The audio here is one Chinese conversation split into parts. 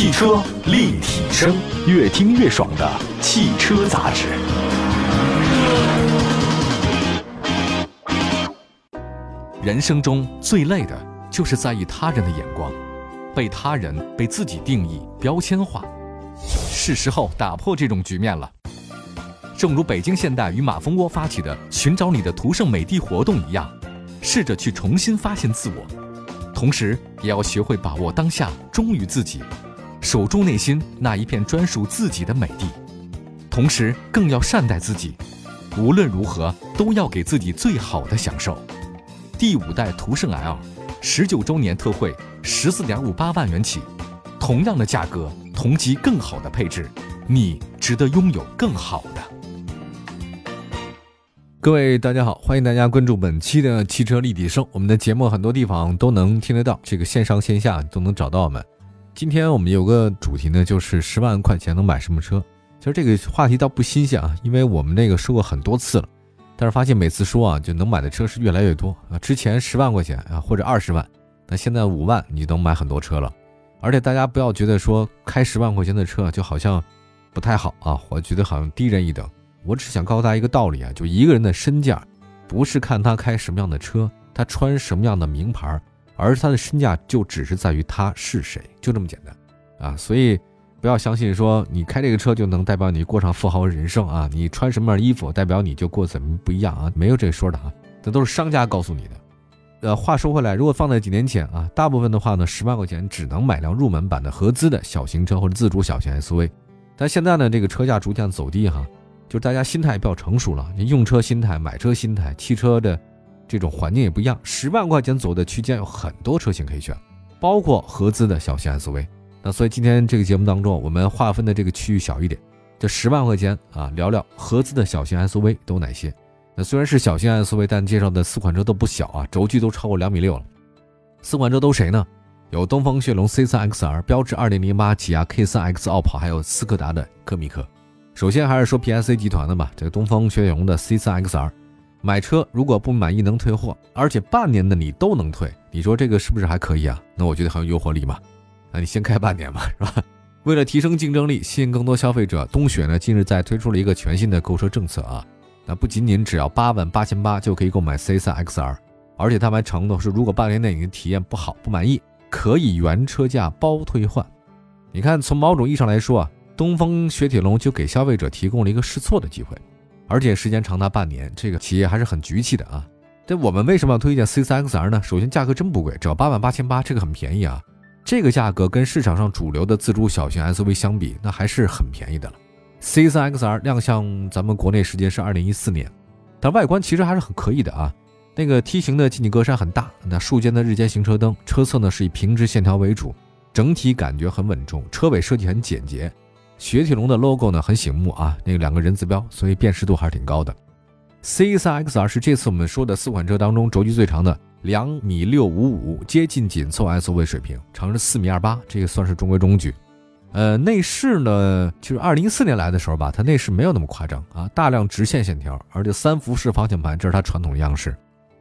汽车立体声，越听越爽的汽车杂志。人生中最累的就是在意他人的眼光，被他人、被自己定义、标签化。是时候打破这种局面了。正如北京现代与马蜂窝发起的“寻找你的途胜美的”活动一样，试着去重新发现自我，同时也要学会把握当下，忠于自己，守住内心那一片专属自己的美的。同时，更要善待自己，无论如何都要给自己最好的享受。第五代途胜 L，十九周年特惠，十四点五八万元起，同样的价格，同级更好的配置，你值得拥有更好的。各位大家好，欢迎大家关注本期的汽车立体声。我们的节目很多地方都能听得到，这个线上线下都能找到我们。今天我们有个主题呢，就是十万块钱能买什么车？其实这个话题倒不新鲜啊，因为我们那个说过很多次了。但是发现每次说啊，就能买的车是越来越多啊。之前十万块钱啊，或者二十万，那现在五万你能买很多车了。而且大家不要觉得说开十万块钱的车就好像不太好啊，我觉得好像低人一等。我只想告诉大家一个道理啊，就一个人的身价，不是看他开什么样的车，他穿什么样的名牌，而他的身价就只是在于他是谁，就这么简单啊！所以不要相信说你开这个车就能代表你过上富豪人生啊，你穿什么样衣服代表你就过怎么不一样啊？没有这说的啊，这都是商家告诉你的。呃，话说回来，如果放在几年前啊，大部分的话呢，十万块钱只能买辆入门版的合资的小型车或者自主小型 SUV，但现在呢，这个车价逐渐走低哈。就是大家心态比较成熟了，你用车心态、买车心态、汽车的这种环境也不一样。十万块钱左右的区间有很多车型可以选，包括合资的小型 SUV。那所以今天这个节目当中，我们划分的这个区域小一点，就十万块钱啊，聊聊合资的小型 SUV 都哪些。那虽然是小型 SUV，但介绍的四款车都不小啊，轴距都超过两米六了。四款车都谁呢？有东风雪龙 C3XR、标致2.08、起亚 K3X 傲跑，还有斯柯达的柯米克。首先还是说 PSA 集团的吧，这个东风雪铁龙的 C3XR，买车如果不满意能退货，而且半年的你都能退，你说这个是不是还可以啊？那我觉得很有诱惑力嘛。那你先开半年嘛，是吧？为了提升竞争力，吸引更多消费者，东雪呢近日在推出了一个全新的购车政策啊。那不仅仅只要八万八千八就可以购买 C3XR，而且他还承诺是如果半年内你的体验不好不满意，可以原车价包退换。你看从某种意义上来说啊。东风雪铁龙就给消费者提供了一个试错的机会，而且时间长达半年，这个企业还是很局气的啊。但我们为什么要推荐 C3XR 呢？首先价格真不贵，只要八万八千八，这个很便宜啊。这个价格跟市场上主流的自主小型 SUV 相比，那还是很便宜的了。C3XR 亮相咱们国内时间是二零一四年，但外观其实还是很可以的啊。那个梯形的进气格栅很大，那竖间的日间行车灯，车侧呢是以平直线条为主，整体感觉很稳重，车尾设计很简洁。雪铁龙的 logo 呢很醒目啊，那个两个人字标，所以辨识度还是挺高的。C3XR 是这次我们说的四款车当中轴距最长的，两米六五五，接近紧凑 SUV 水平，长是四米二八，这个算是中规中矩。呃，内饰呢，就是二零一四年来的时候吧，它内饰没有那么夸张啊，大量直线线条，而且三辐式方向盘，这是它传统样式，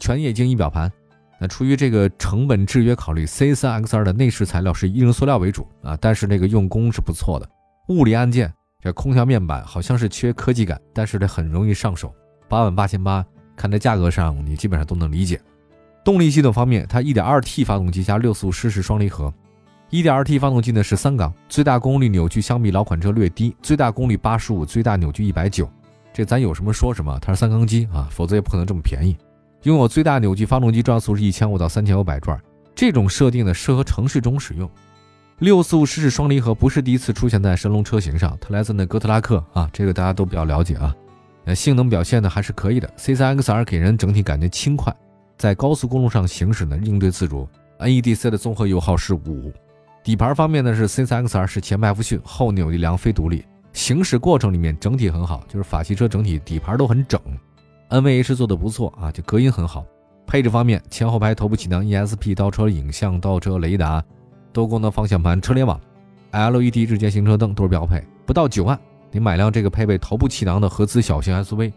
全液晶仪表盘。那出于这个成本制约考虑，C3XR 的内饰材料是以硬塑料为主啊，但是那个用工是不错的。物理按键，这空调面板好像是缺科技感，但是它很容易上手。八万八千八，看在价格上，你基本上都能理解。动力系统方面，它 1.2T 发动机加六速湿式双离合。1.2T 发动机呢是三缸，最大功率扭矩相比老款车略低，最大功率八十五，最大扭矩一百九。这咱有什么说什么，它是三缸机啊，否则也不可能这么便宜。拥有最大扭矩发动机转速是一千五到三千五百转，这种设定呢适合城市中使用。六速湿式双离合不是第一次出现在神龙车型上，它来自那哥特拉克啊，这个大家都比较了解啊。呃，性能表现呢还是可以的。C3XR 给人整体感觉轻快，在高速公路上行驶呢应对自如。NEDC 的综合油耗是五。底盘方面呢是 C3XR 是前麦弗逊，后扭力梁非独立，行驶过程里面整体很好，就是法系车整体底盘都很整。NVH 做的不错啊，就隔音很好。配置方面，前后排头部气囊、ESP 倒车影像、倒车雷达。多功能方向盘、车联网、LED 日间行车灯都是标配，不到九万，你买辆这个配备头部气囊的合资小型 SUV，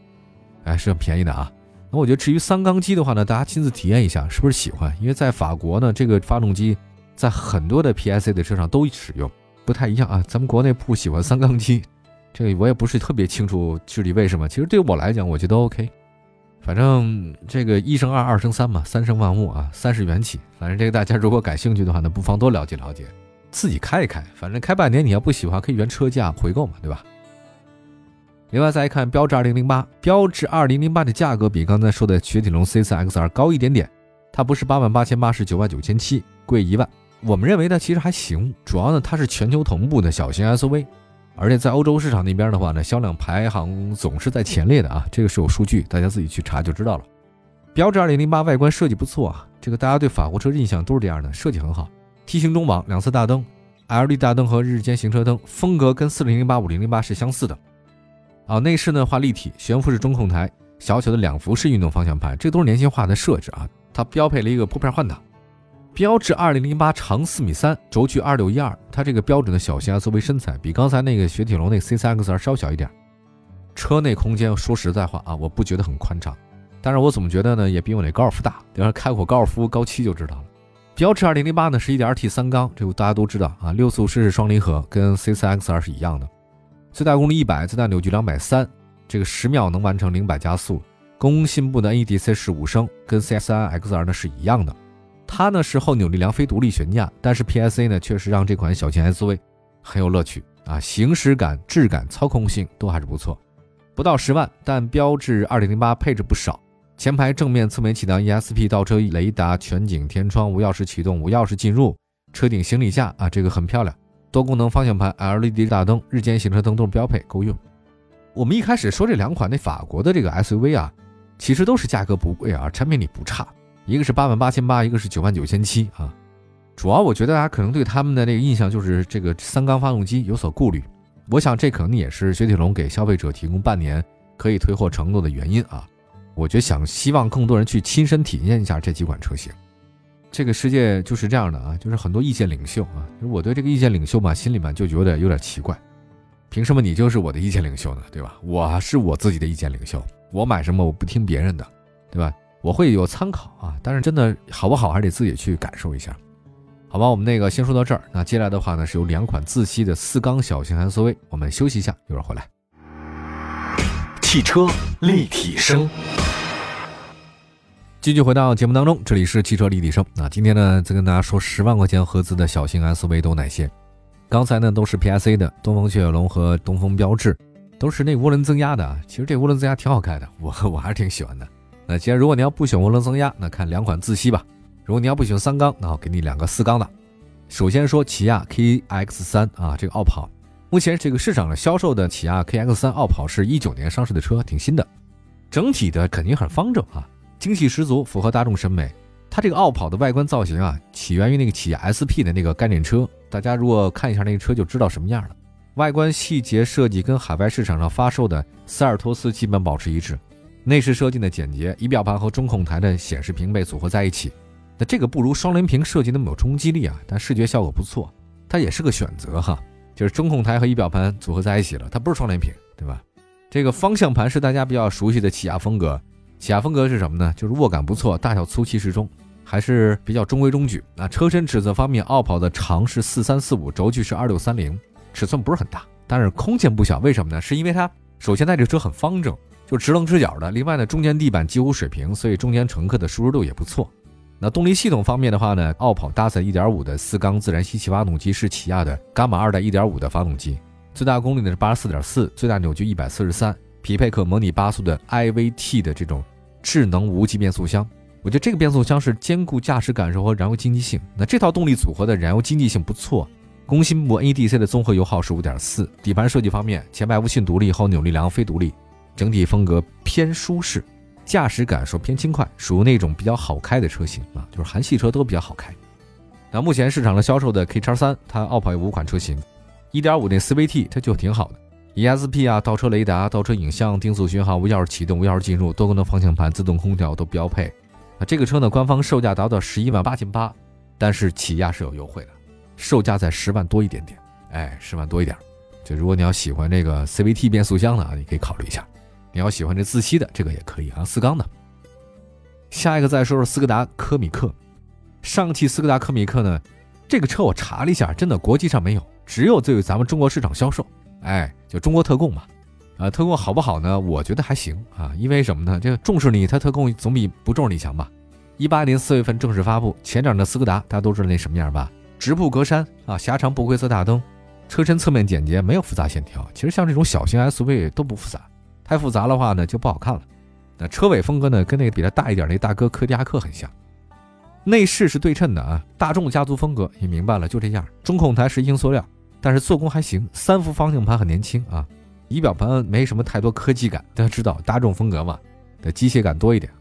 哎，是很便宜的啊。那我觉得至于三缸机的话呢，大家亲自体验一下，是不是喜欢？因为在法国呢，这个发动机在很多的 PSA 的车上都使用，不太一样啊。咱们国内不喜欢三缸机，这个我也不是特别清楚具体为什么。其实对我来讲，我觉得 OK。反正这个一生二，二生三嘛，三生万物啊，三是缘起。反正这个大家如果感兴趣的话呢，不妨多了解了解，自己开一开。反正开半年，你要不喜欢，可以原车价回购嘛，对吧？另外再看标致二零零八，标致二零零八的价格比刚才说的雪铁龙 C4X2 高一点点，它不是八万八千八，是九万九千七，贵一万。我们认为呢，其实还行，主要呢它是全球同步的小型 SUV。而且在欧洲市场那边的话呢，销量排行总是在前列的啊，这个是有数据，大家自己去查就知道了。标致2008外观设计不错啊，这个大家对法国车印象都是这样的，设计很好。梯形中网，两侧大灯，LED 大灯和日间行车灯，风格跟4008、5008是相似的。啊，内饰呢画立体，悬浮式中控台，小巧的两幅式运动方向盘，这都是年轻化的设置啊。它标配了一个拨片换挡。标致二零零八长四米三，轴距二六一二，它这个标准的小型 SUV 身材比刚才那个雪铁龙那个 C3X2 稍小一点。车内空间说实在话啊，我不觉得很宽敞，但是我怎么觉得呢，也比我那高尔夫大。等下开过高尔夫高七就知道了。标致二零零八呢是一点二 T 三缸，这个大家都知道啊，六速湿式双离合跟 C3X2 是一样的，最大功率一百，最大扭矩两百三，这个十秒能完成零百加速。工信部的 NEDC 是五升，跟 C3XR 呢是一样的。它呢是后扭力梁非独立悬架，但是 PSA 呢确实让这款小型 SUV 很有乐趣啊，行驶感、质感、操控性都还是不错。不到十万，但标致2008配置不少，前排正面、侧面气囊 ESP 倒车雷达、全景天窗、无钥匙启动、无钥匙进入、车顶行李架啊，这个很漂亮。多功能方向盘、LED 大灯、日间行车灯都是标配，够用。我们一开始说这两款那法国的这个 SUV 啊，其实都是价格不贵啊，产品力不差。一个是八万八千八，一个是九万九千七啊。主要我觉得大家可能对他们的这个印象就是这个三缸发动机有所顾虑。我想这可能也是雪铁龙给消费者提供半年可以退货承诺的原因啊。我觉得想希望更多人去亲身体验一下这几款车型。这个世界就是这样的啊，就是很多意见领袖啊。我对这个意见领袖嘛，心里面就觉得有点奇怪。凭什么你就是我的意见领袖呢？对吧？我是我自己的意见领袖，我买什么我不听别人的，对吧？我会有参考啊，但是真的好不好还得自己去感受一下，好吧？我们那个先说到这儿，那接下来的话呢是有两款自吸的四缸小型 SUV，我们休息一下，一会儿回来。汽车立体声，继续回到节目当中，这里是汽车立体声。那今天呢再跟大家说十万块钱合资的小型 SUV 都哪些？刚才呢都是 PSA 的，东风雪铁龙和东风标致，都是那涡轮增压的。其实这涡轮增压挺好开的，我我还是挺喜欢的。那既然如果你要不选涡轮增压，那看两款自吸吧。如果你要不选三缸，那我给你两个四缸的。首先说起亚 KX 三啊，这个傲跑，目前这个市场上销售的起亚 KX 三傲跑是一九年上市的车，挺新的，整体的肯定很方正啊，精细十足，符合大众审美。它这个傲跑的外观造型啊，起源于那个起亚 SP 的那个概念车，大家如果看一下那个车就知道什么样了。外观细节设计跟海外市场上发售的塞尔托斯基本保持一致。内饰设计的简洁，仪表盘和中控台的显示屏被组合在一起，那这个不如双联屏设计那么有冲击力啊，但视觉效果不错，它也是个选择哈，就是中控台和仪表盘组合在一起了，它不是双联屏，对吧？这个方向盘是大家比较熟悉的起亚风格，起亚风格是什么呢？就是握感不错，大小粗细适中，还是比较中规中矩。那车身尺寸方面，奥跑的长是四三四五，轴距是二六三零，尺寸不是很大，但是空间不小，为什么呢？是因为它首先它这个车很方正。就直棱直角的，另外呢，中间地板几乎水平，所以中间乘客的舒适度也不错。那动力系统方面的话呢，奥跑搭载1.5的四缸自然吸气发动机，是起亚的伽马二代1.5的发动机，最大功率呢是84.4，最大扭矩143，匹配可模拟八速的 IVT 的这种智能无级变速箱。我觉得这个变速箱是兼顾驾驶感受和燃油经济性。那这套动力组合的燃油经济性不错。工信部 NEDC 的综合油耗是5.4。底盘设计方面，前排无线独立，后扭力梁非独立。整体风格偏舒适，驾驶感受偏轻快，属于那种比较好开的车型啊，就是韩系车都比较好开。那目前市场上销售的 K 叉三，它傲跑有五款车型，1.5那 CVT 它就挺好的，ESP 啊、倒车雷达、倒车影像、定速巡航、无钥匙启动、无钥匙进入、多功能方向盘、自动空调都标配。啊，这个车呢，官方售价达到十一万八千八，但是起亚是有优惠的，售价在十万多一点点，哎，十万多一点。就如果你要喜欢这个 CVT 变速箱的啊，你可以考虑一下。你要喜欢这自吸的，这个也可以啊，四缸的。下一个再说说斯柯达柯米克，上汽斯柯达柯米克呢，这个车我查了一下，真的国际上没有，只有对咱们中国市场销售。哎，就中国特供嘛。啊，特供好不好呢？我觉得还行啊，因为什么呢？这重视你，它特供总比不重视你强吧。一八年四月份正式发布，前掌的斯柯达大家都知道那什么样吧？直瀑格栅啊，狭长不规则大灯，车身侧面简洁，没有复杂线条。其实像这种小型 SUV 都不复杂，太复杂的话呢就不好看了。那车尾风格呢，跟那个比它大一点那大哥柯迪亚克很像。内饰是对称的啊，大众家族风格，你明白了，就这样。中控台是硬塑料，但是做工还行。三幅方向盘很年轻啊，仪表盘没什么太多科技感。大家知道大众风格嘛，的机械感多一点。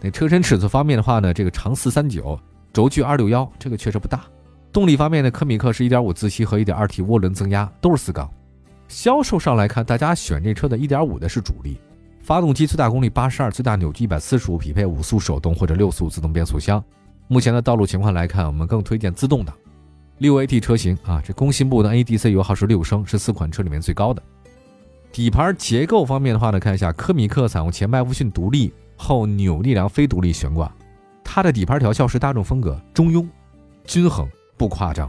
那车身尺寸方面的话呢，这个长四三九，轴距二六幺，这个确实不大。动力方面呢，科米克是一点五自吸和一点二 T 涡轮增压，都是四缸。销售上来看，大家选这车的一点五的是主力。发动机最大功率八十二，最大扭矩一百四十五，匹配五速手动或者六速自动变速箱。目前的道路情况来看，我们更推荐自动挡。六 AT 车型啊，这工信部的 NEDC 油耗是六升，是四款车里面最高的。底盘结构方面的话呢，看一下科米克采用前麦弗逊独立后扭力梁非独立悬挂，它的底盘调校是大众风格，中庸、均衡。不夸张，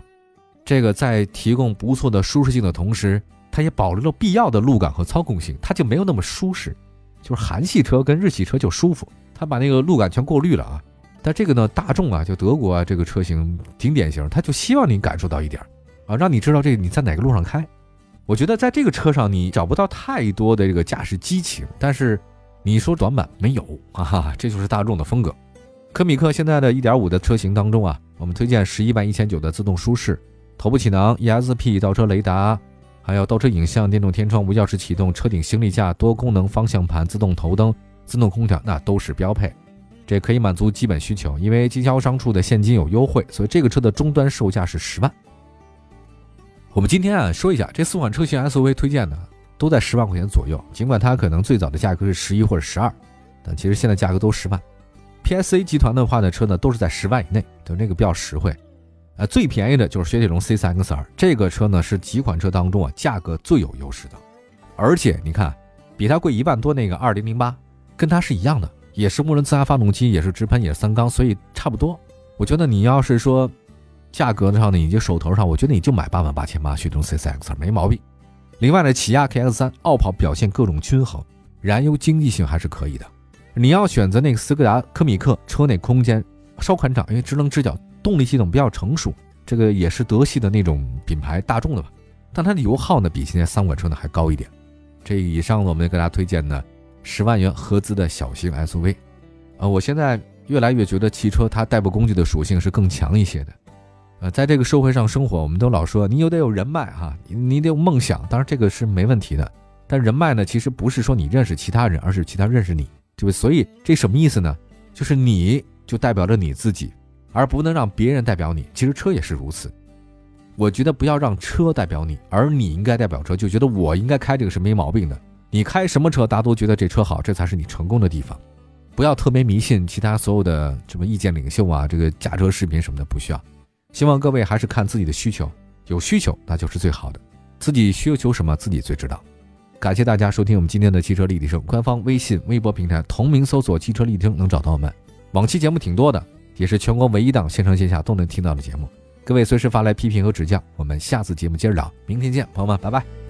这个在提供不错的舒适性的同时，它也保留了必要的路感和操控性，它就没有那么舒适。就是韩系车跟日系车就舒服，它把那个路感全过滤了啊。但这个呢，大众啊，就德国啊，这个车型挺典型，它就希望你感受到一点啊，让你知道这个你在哪个路上开。我觉得在这个车上你找不到太多的这个驾驶激情，但是你说短板没有啊，这就是大众的风格。科米克现在的一点五的车型当中啊。我们推荐十一万一千九的自动舒适，头部气囊、ESP 倒车雷达，还有倒车影像、电动天窗、无钥匙启动、车顶行李架、多功能方向盘、自动头灯、自动空调，那都是标配。这可以满足基本需求。因为经销商处的现金有优惠，所以这个车的终端售价是十万。我们今天啊说一下这四款车型 SUV 推荐的都在十万块钱左右，尽管它可能最早的价格是十一或者十二，但其实现在价格都十万。PSA 集团的话呢，车呢都是在十万以内，就那个比较实惠。呃，最便宜的就是雪铁龙 C3XR，这个车呢是几款车当中啊价格最有优势的，而且你看，比它贵一万多那个2008，跟它是一样的，也是涡轮增压发动机，也是直喷，也是三缸，所以差不多。我觉得你要是说价格上呢，以及手头上，我觉得你就买八万八千八雪铁龙 C3XR 没毛病。另外呢，起亚 KX3 傲跑表现各种均衡，燃油经济性还是可以的。你要选择那个斯柯达科米克，车内空间稍宽敞，因为智能直角，动力系统比较成熟，这个也是德系的那种品牌，大众的吧。但它的油耗呢，比现在三款车呢还高一点。这以上呢我们给大家推荐的十万元合资的小型 SUV，呃，我现在越来越觉得汽车它代步工具的属性是更强一些的。呃，在这个社会上生活，我们都老说你有得有人脉哈，你得有梦想，当然这个是没问题的。但人脉呢，其实不是说你认识其他人，而是其他认识你。对吧所以这什么意思呢？就是你就代表着你自己，而不能让别人代表你。其实车也是如此。我觉得不要让车代表你，而你应该代表车，就觉得我应该开这个是没毛病的。你开什么车，大家都觉得这车好，这才是你成功的地方。不要特别迷信其他所有的什么意见领袖啊，这个驾车视频什么的不需要。希望各位还是看自己的需求，有需求那就是最好的，自己需求什么自己最知道。感谢大家收听我们今天的汽车立体声官方微信、微博平台，同名搜索“汽车立体声”能找到我们。往期节目挺多的，也是全国唯一档线上线下都能听到的节目。各位随时发来批评和指教，我们下次节目接着聊。明天见，朋友们，拜拜。